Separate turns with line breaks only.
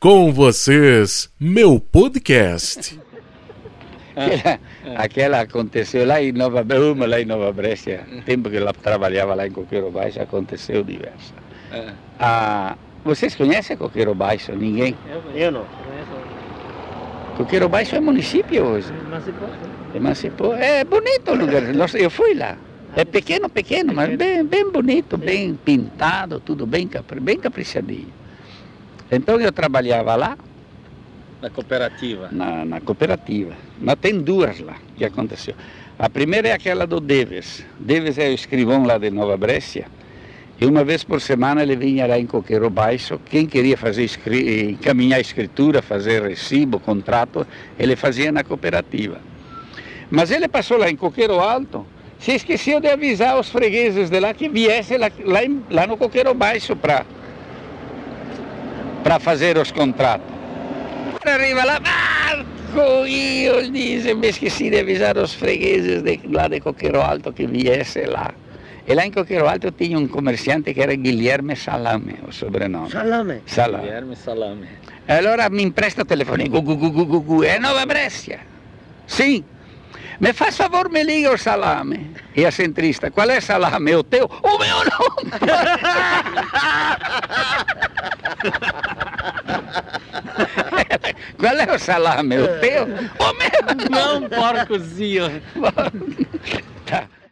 Com vocês, meu podcast.
Aquela, aquela aconteceu lá em Nova uma lá em Nova Brescia, tempo que ela trabalhava lá em Coqueiro Baixo, aconteceu diversa.
É.
Ah, vocês conhecem Coqueiro Baixo? Ninguém?
Eu não.
Coqueiro Baixo é município hoje. Emancipou. É bonito o lugar. Nossa, eu fui lá. É pequeno, pequeno, mas bem, bem bonito, bem pintado, tudo bem, bem caprichadinho. Então eu trabalhava lá
Da cooperativa.
na, na cooperativa. Mas tem duas lá que aconteceu. A primeira é aquela do Deves. Deves é o escrivão lá de Nova Brescia. E uma vez por semana ele vinha lá em Coqueiro Baixo. Quem queria fazer escri- encaminhar escritura, fazer recibo, contrato, ele fazia na cooperativa. Mas ele passou lá em Coqueiro Alto, se esqueceu de avisar os fregueses de lá que viesse lá, lá, lá no Coqueiro Baixo para para fazer os contratos. Arriva lá, Marco, eu disse, me esqueci de avisar os fregueses de, lá de Coqueiro Alto que viesse lá. E lá em Coqueiro Alto tinha um comerciante que era Guilherme Salame, o sobrenome.
Salame.
Salame.
Guilherme Salame.
Allora mi impresta o telefone, gu, gu, gu, gu, gu, gu. é Nova Brescia? Sim. Me faz favor, me liga o salame. E a centrista, qual é salame? O teu? O meu não! qual é o salame? O teu? O meu não!
Não, porcozinho.
tá.